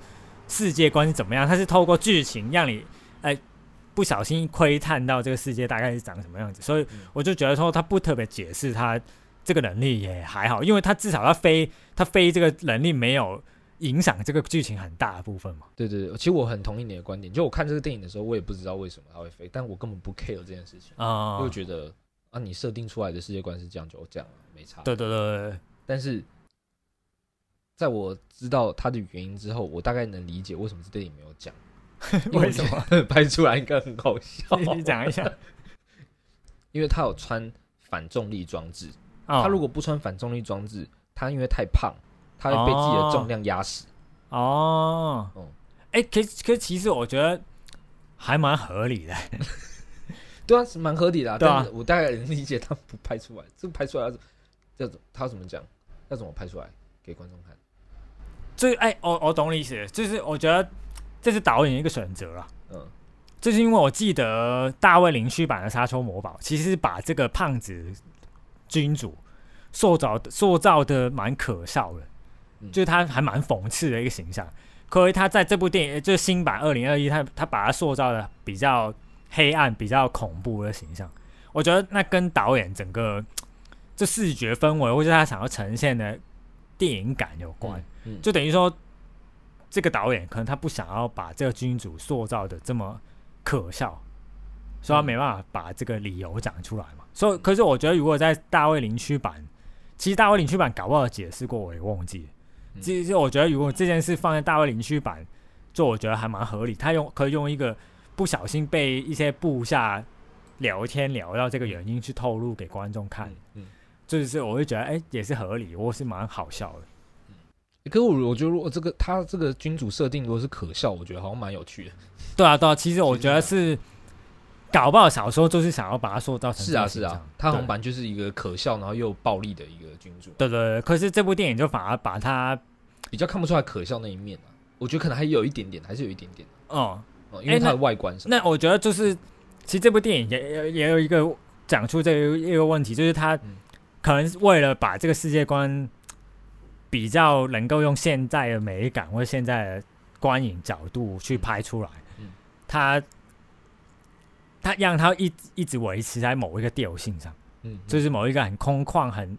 世界观是怎么样，他是透过剧情让你哎。不小心窥探到这个世界大概是长什么样子，所以嗯我就觉得说他不特别解释他这个能力也还好，因为他至少他飞他飞这个能力没有影响这个剧情很大的部分嘛。对对对，其实我很同意你的观点。就我看这个电影的时候，我也不知道为什么他会飞，但我根本不 care 这件事情，啊、因为觉得啊，你设定出来的世界观是这样就这样了，没差。对对对对，但是在我知道他的原因之后，我大概能理解为什么这电影没有讲。为什么？拍出来应该很好笑？你讲一下。因为他有穿反重力装置，哦他如果不穿反重力装置，他因为太胖，他会被自己的重量压死。哦哦，哎、可可是其实我觉得还蛮合理的。对啊，是蛮合理的、啊。对啊我大概能理解他不拍出来，这个拍出来要怎要他要怎么讲？要怎么拍出来给观众看？就是哎、我我懂你意思，就是我觉得这是导演一个选择啊。嗯就是因为我记得大卫林区版的《沙丘魔堡》其实把这个胖子君主塑造塑造的蛮可笑的，嗯就是他还蛮讽刺的一个形象。可是他在这部电影，就是新版二零二一，他他把他塑造的比较黑暗、比较恐怖的形象。我觉得那跟导演整个这视觉氛围，或者他想要呈现的电影感有关。嗯，就等于说，这个导演可能他不想要把这个君主塑造的这么可笑，所以他没办法把这个理由讲出来嘛。所以，可是我觉得如果在大卫林区版，其实大卫林区版搞不好解释过，我也忘记其实我觉得如果这件事放在大卫林区版，就我觉得还蛮合理。他用可以用一个不小心被一些部下聊天聊到这个原因去透露给观众看，嗯嗯。就是我会觉得哎、也是合理，我是蛮好笑的。可是我我觉得，如果这个他这个君主设定如果是可笑，我觉得好像蛮有趣的。对啊，对啊，其实我觉得是搞不好小说就是想要把它塑造成是啊是啊，他好像对版就是一个可笑然后又暴力的一个君主，对对对，可是这部电影就反而把他，比较看不出来可笑那一面啊。我觉得可能还有一点点，还是有一点点哦、哦，因为它的外观什么。那我觉得就是，其实这部电影也也也有一个讲出这一个问题，就是他嗯可能是为了把这个世界观比较能够用现在的美感或者现在的观影角度去拍出来，嗯。他他让他一一直维持在某一个调性上。嗯，就是某一个很空旷、很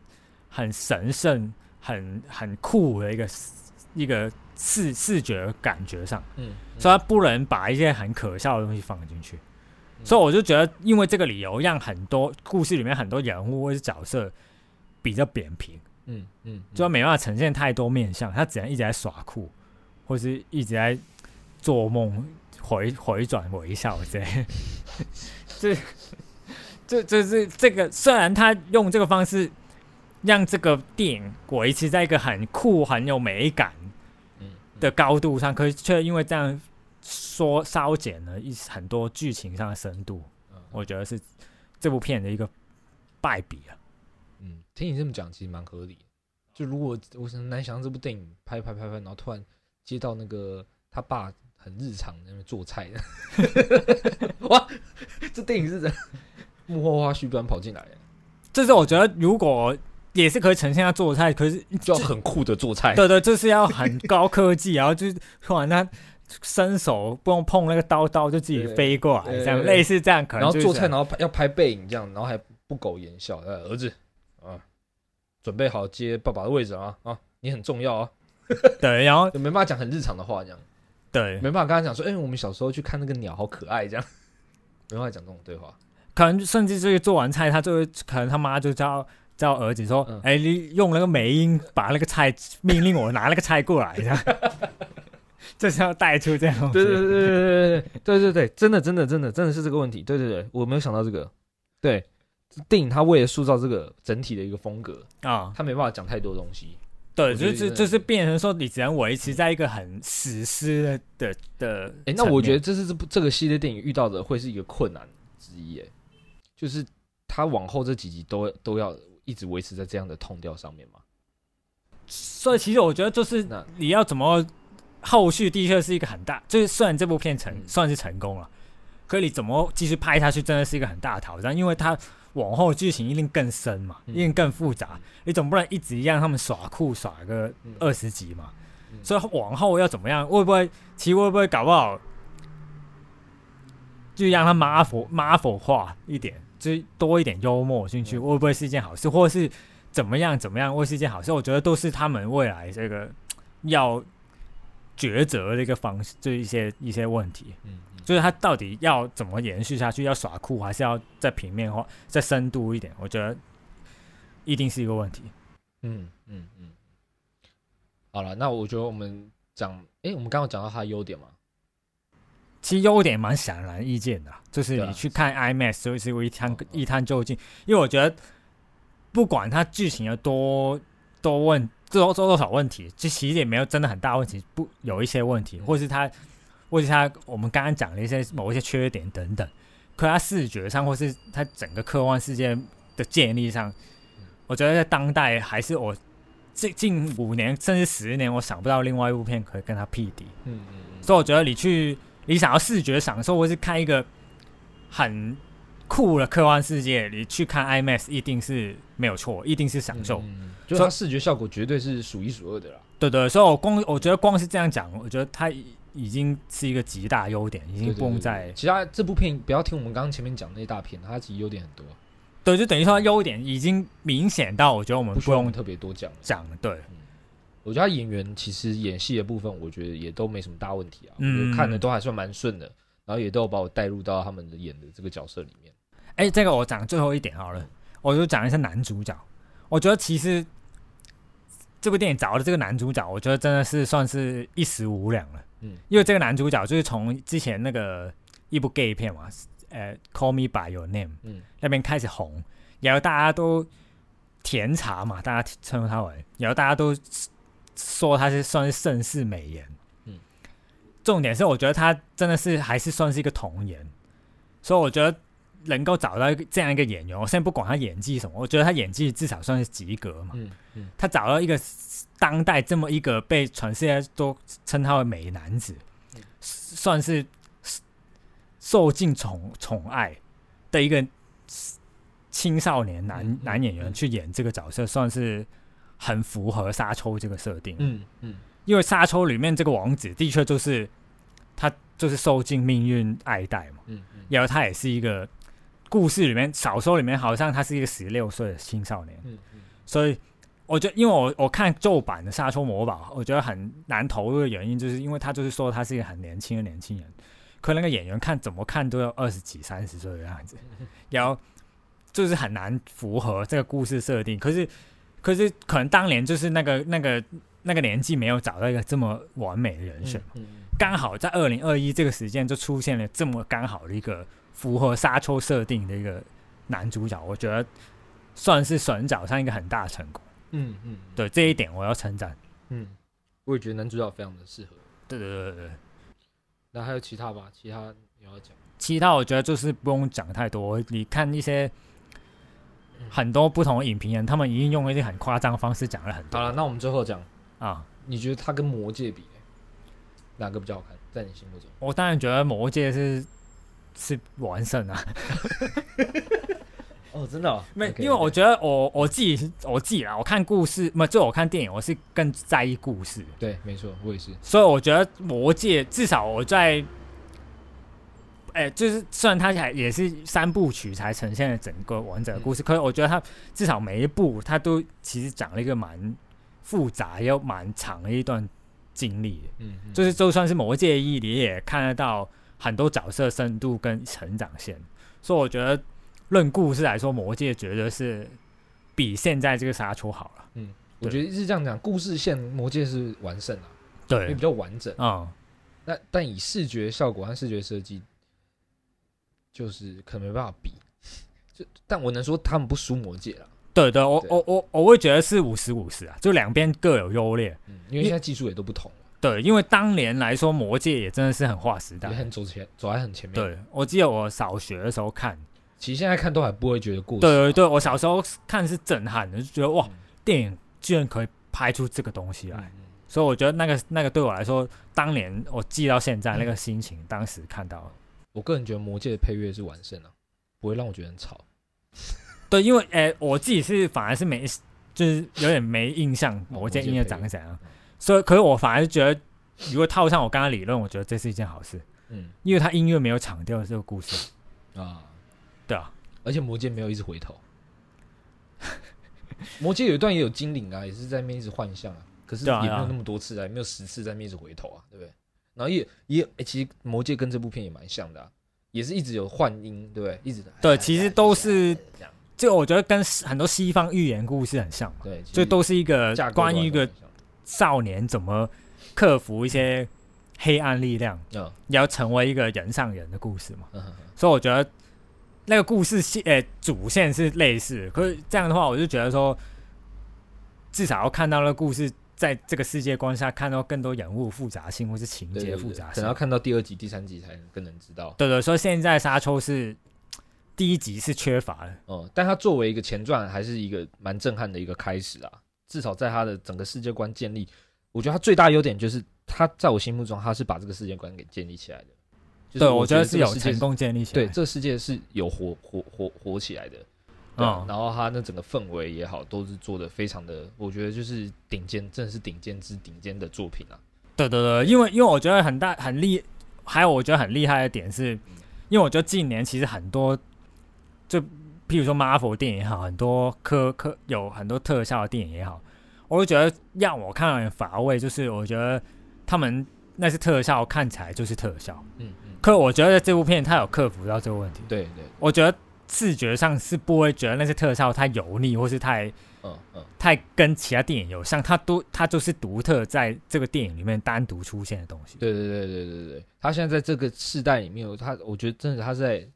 很神圣、很很酷的一个一个视视觉感觉上，嗯，所以他不能把一些很可笑的东西放进去。嗯。所以我就觉得，因为这个理由，让很多故事里面很多人物或者角色比较扁平，嗯嗯，就他没办法呈现太多面相，他只能一直在耍酷，或是一直在做梦、回回转微笑。这这这是这个，虽然他用这个方式让这个电影维持在一个很酷、很有美感嗯的高度上，可是却因为这样说稍减了一很多剧情上的深度，嗯我觉得是这部片的一个败笔啊。嗯，听你这么讲，其实蛮合理的。就如果我很难想象这部电影拍拍拍拍，然后突然接到那个他爸很日常在那边做菜的，哇，这电影是人幕后花絮突然跑进来，这是我觉得如果也是可以呈现他做菜，可是就要很酷的做菜。对对，就是要很高科技，然后就是突然他伸手不用碰那个刀，刀就自己飞过来，这样类似这样，可能然后做菜，然后要拍背影这样，然后还不苟言笑。呃，儿子啊，准备好接爸爸的位置啊啊，你很重要啊，对，然后就 没办法讲很日常的话，这样对，没办法跟他讲说，哎、我们小时候去看那个鸟好可爱，这样 没办法讲这种对话。可能甚至就是做完菜，他就会可能他妈就叫叫儿子说嗯：“哎、你用那个美音把那个菜命令我拿那个菜过来。”这样，就是要带出这样东西。对对对对对对对对对，真的真的真的真的是这个问题。对对对，我没有想到这个。对，电影它为了塑造这个整体的一个风格，啊、它没办法讲太多东西。对，就是就是变成说，你只能维持在一个很史诗的的的。哎、那我觉得这是这部这个系列电影遇到的会是一个困难之一，哎，就是它往后这几集都都要一直维持在这样的痛调上面嘛。所以其实我觉得就是那你要怎么后续的确是一个很大，就是虽然这部片成、嗯算是成功了，可你怎么继续拍下去真的是一个很大的挑战，因为它往后剧情一定更深嘛，嗯。一定更复杂，你总不能一直让他们耍酷耍个嗯。二十集嘛，嗯。所以往后要怎么样，会不会其实会不会搞不好就让他 Marvel Marvel 化一点，就是多一点幽默进去，嗯。会不会是一件好事，或是怎么样怎么样会是一件好事？我觉得都是他们未来这个要抉择的一个方式，就一些一些问题，嗯嗯就是他到底要怎么延续下去，要耍酷还是要在平面化、再深度一点？我觉得一定是一个问题。嗯嗯嗯。好了，那我觉得我们讲，哎、我们刚刚讲到它的优点嘛，其实优点蛮显然易见的啊，就是你去看 IMAX 就是一探一探究竟，因为我觉得不管它剧情有多多问多多多少问题，这其实也没有真的很大问题，不有一些问题，嗯或是它或者他我们刚刚讲的一些某一些缺点等等，可他视觉上或是他整个科幻世界的建立上，我觉得在当代还是我近近五年甚至十年，我想不到另外一部片可以跟他匹敌。嗯嗯嗯，所以我觉得你去，你想要视觉享受，或是看一个很酷的科幻世界，你去看 IMAX 一定是没有错，一定是享受。嗯就它视觉效果绝对是数一数二的啦。对对，所以我光我觉得光是这样讲，我觉得它已已经是一个极大优点，已经不用再其他这部片不要听我们刚刚前面讲那一大片，它其实优点很多，对，就等于说优点已经明显到，我觉得我们不用特别多讲。讲。对，我觉得他演员其实演戏的部分，我觉得也都没什么大问题啊，看的都还算蛮顺的，然后也都有把我带入到他们的演的这个角色里面。哎，这个我讲最后一点好了，我就讲一下男主角。我觉得其实这部电影找的这个男主角，我觉得真的是算是一时无两了。嗯，因为这个男主角就是从之前那个一部 gay 片嘛，呃，《Call Me by Your Name》嗯。那边开始红，然后大家都甜茶嘛，大家称呼他为，然后大家都说他是算是盛世美颜。嗯，重点是我觉得他真的是还是算是一个童颜，所以我觉得能够找到这样一个演员，我现在不管他演技什么，我觉得他演技至少算是及格嘛。嗯嗯。他找到一个当代这么一个被全世界都称他为美男子，嗯。算是受尽宠宠爱的一个青少年男、男演员嗯。去演这个角色，算是很符合沙丘这个设定。嗯嗯。因为沙丘里面这个王子的确就是他就是受尽命运爱戴嘛，嗯嗯。然后他也是一个故事里面小说里面好像他是一个十六岁的青少年。嗯嗯所以我觉得，因为我我看旧版的《沙丘魔堡》，我觉得很难投入的原因，就是因为他就是说他是一个很年轻的年轻人，可那个演员看怎么看都要二十几、三十岁的样子，然后就是很难符合这个故事设定。可是，可是可能当年就是那个那个那个年纪没有找到一个这么完美的人选，嗯嗯刚好在二零二一这个时间就出现了这么刚好的一个符合沙丘设定的一个男主角，我觉得算是选角上一个很大的成功。嗯嗯，对这一点我要称赞。嗯，我也觉得男主角非常的适合。对对对对对，那还有其他吧？其他你要讲？其他我觉得就是不用讲太多。你看一些很多不同的影评人，他们已经用一些很夸张的方式讲了很多好了，那我们最后讲，啊。你觉得他跟魔戒比，哪个比较好看？在你心目中？我当然觉得魔戒是是完胜啊，哦，真的、哦？没因为我觉得我我自己我自己啦，我看故事，没就我看电影，我是更在意故事。对，没错，我也是。所以我觉得《魔戒》至少我在，哎、就是虽然它还也是三部曲才呈现了整个完整的故事，可是我觉得它至少每一部它都其实讲了一个蛮复杂又蛮长的一段经历，嗯，嗯就是就算是《魔戒一》，你也看得到很多角色深度跟成长线，所以我觉得论故事来说，《魔戒》绝对是比现在这个沙丘好了。嗯我觉得是这样讲，故事线魔戒是完胜啊，对比，较完整。啊，那但以视觉效果和视觉设计，就是可能没办法比。就但我能说他们不输魔戒了，对对，我我我我会觉得是五十五十啊，就两边各有优劣。嗯，因为现在技术也都不同了，对，因为当年来说，《魔戒》也真的是很划时代也。很走前，走在很前面。，对，我记得我小学的时候看，其实现在看都还不会觉得过时。对对对，我小时候看是震撼的，就觉得哇嗯，电影居然可以拍出这个东西来。嗯所以我觉得那个那个对我来说，当年我记到现在那个心情，当时看到，我个人觉得魔戒的配乐是完胜啊，不会让我觉得很吵。对，因为诶、我自己是反而是没，就是有点没印象《魔戒》音乐长怎样，所以可是我反而是觉得，如果套上我刚刚理论，我觉得这是一件好事，嗯。因为他音乐没有抢掉这个故事，啊，对啊，而且魔戒没有一直回头。魔戒有一段也有精灵啊，也是在那边一直幻象啊，可是也没有那么多次啊，也没有十次在那边一直回头啊，对不对？然后也也、诶其实魔戒跟这部片也蛮像的啊，也是一直有幻音，对不对？一直对其实都是就我觉得跟很多西方寓言故事很像嘛，对，其实就都是一个关于一个少年怎么克服一些黑暗力量，嗯也要成为一个人上人的故事嘛。嗯嗯所以我觉得那个故事线，呃、主线是类似，可是这样的话，我就觉得说，至少要看到那个故事在这个世界观下看到更多人物复杂性或是情节复杂性可能要。看到第二集、第三集才能更能知道。对对，所以现在沙丘是 第一集是缺乏的。哦、但它作为一个前传，还是一个蛮震撼的一个开始啊。至少在他的整个世界观建立，我觉得他最大优点就是，他在我心目中，他是把这个世界观给建立起来的。就是对，我我觉得是有成功建立起来。对，这个世界是有活活活活起来的。嗯然后他那整个氛围也好，都是做的非常的，我觉得就是顶尖，真的是顶尖之顶尖的作品啊。对对对，因为因为我觉得很大很厉，还有我觉得很厉害的点是，因为我觉得近年其实很多，就譬如说 Marvel 电影也好，很多科科有很多特效的电影也好，我就觉得让我看到很乏味，就是我觉得他们那些特效，看起来就是特效，嗯嗯，可我觉得这部片它有克服到这个问题，对对，我觉得视觉上是不会觉得那些特效太油腻，或是太嗯嗯，太跟其他电影有像，它都它就是独特在这个电影里面单独出现的东西。对对对对对对，他现在在这个世代里面，他我觉得真的他在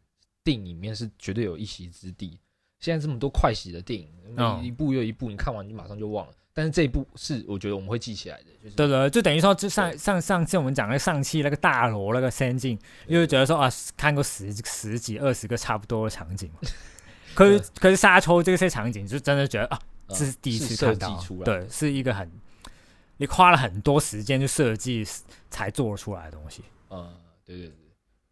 电影里面是绝对有一席之地。现在这么多快喜的电影，嗯一部又一部，你看完你马上就忘了。但是这一部是我觉得我们会记起来的，就是对对，就等于说，就上上上次我们讲的上期那个大罗那个仙境，又会觉得说啊，看过十十几二十个差不多的场景嘛。可是可是沙丘这些场景，就真的觉得啊，呃这是第一次看到，对，是一个很你花了很多时间去设计才做出来的东西。嗯，对对对，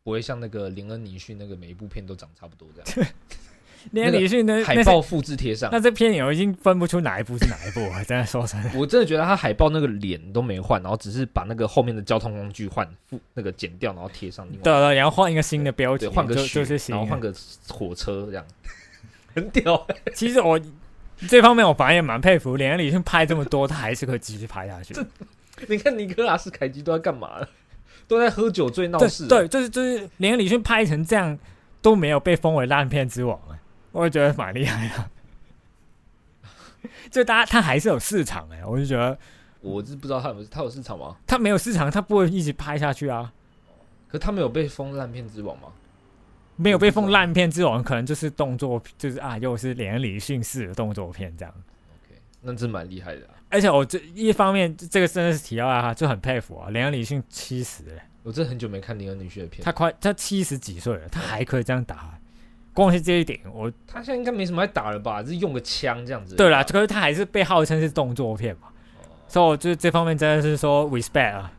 不会像那个林恩尼逊那个每一部片都长差不多这样，林恩·尼逊的海报复制贴上。那这片影我已经分不出哪一部是哪一部了，真的说真的。我真的觉得他海报那个脸都没换，然后只是把那个后面的交通工具换复那个剪掉，然后贴上另外对对，然后换一个新的标题，对换个就是新然后换个火车这样，很屌。其实我这方面我反而也蛮佩服，林恩·尼逊拍这么多，他还是可以继续拍下去。你看尼克拉斯凯奇都在干嘛了？都在喝酒醉闹对事。对，就是就是连李迅拍成这样都没有被封为烂片之王，哎，我也觉得蛮厉害的。就大家他还是有市场哎，我就觉得我是不知道他有他有市场吗？他没有市场，他不会一直拍下去啊。可他没有被封烂片之王吗？没有被封烂片之王，可能就是动作，就是啊，又是连李迅式的动作片这样。OK，那真蛮厉害的、啊。而且我这一方面，这个真的是提到啊，就很佩服啊，连李逊七十哎，我真的很久没看林恩女婿的片，他快他七十几岁了，他还可以这样打，光是这一点，我他现在应该没什么爱打了吧？就是用个枪这样子。对啦，可是他还是被号称是动作片嘛，所以我就这方面真的是说 respect 啊，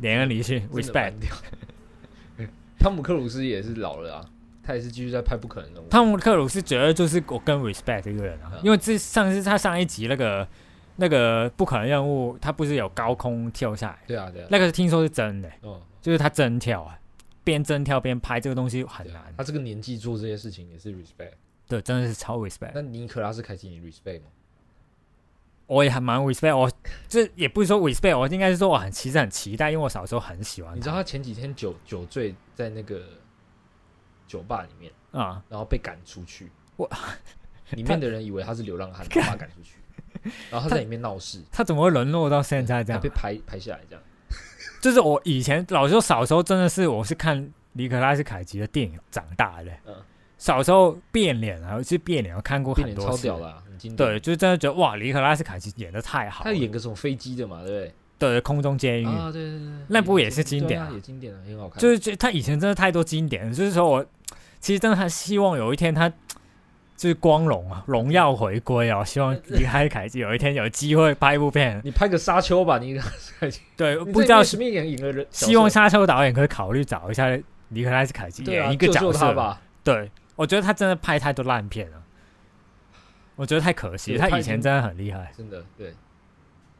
连恩李逊 respect。汤姆克鲁斯也是老了啊，他也是继续在拍不可能的。汤姆克鲁斯绝对就是我更 respect 这个人啊嗯，因为这上次他上一集那个那个不可能任务，他不是有高空跳下来，对啊，对啊。那个听说是真的、哦，就是他真跳啊，边真跳边拍这个东西很难，他这个年纪做这些事情也是 respect。对，真的是超 respect。那尼可拉斯凯奇，你 respect 吗？我也还蛮 respect，我 这也不是说 respect，我应该是说我很其实很期待，因为我小时候很喜欢你知道他前几天酒酒醉在那个酒吧里面，啊、然后被赶出去。我里面的人以为他是流浪汉，把他赶出去，然后他在里面闹事，他怎么会沦落到现在这样被？拍拍下来这样。就是我以前老实说，小时候真的是我是看尼可拉斯凯奇的电影长大的。嗯小时候变脸啊，是变脸，我看过很多次超屌啦、很经典。对，，就是真的觉得哇，尼可拉斯凯奇演的太好了。他演个什么飞机的嘛，对不对空中监狱，对？啊，对对对，那部也是经典啊啊，也经典啊，很好看。就是就他以前真的太多经典，就是说我其实真的很希望有一天他就是光荣啊，荣耀回归啊，希望尼可拉斯凯奇有一天有机会拍一部片。你拍个沙丘吧，你对，你不知道什么演演个人，希望沙丘导演可以考虑找一下尼可拉斯凯奇对啊，演一个角色。吧。对，我觉得他真的拍太多烂片了，我觉得太可惜了。他以前真的很厉害，真的，对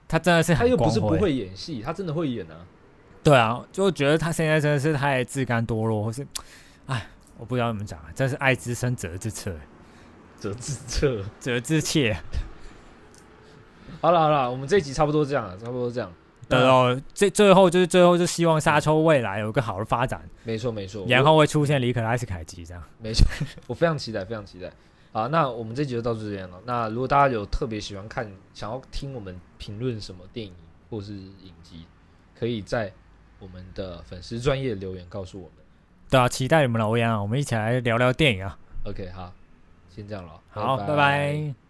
他真的是他很光辉。又不是不会演戏，他真的会演啊。对啊，就觉得他现在真的是太自甘堕落，或是，哎，我不知道怎么讲啊，真是爱之深责之切，责之切。责之切。好了好了，我们这一集差不多这样了，差不多这样。对哦，最最后就是最后就希望沙丘未来有个好的发展，没错没错。然后会出现里可拉斯凯奇这样。没错，我非常期待，非常期待。好，那我们这集就到这边了。那如果大家有特别喜欢看、想要听我们评论什么电影或是影集，可以在我们的粉丝专业留言告诉我们。对啊，期待你们留言啊，我们一起来聊聊电影啊。OK，好，先这样了，好，拜拜。拜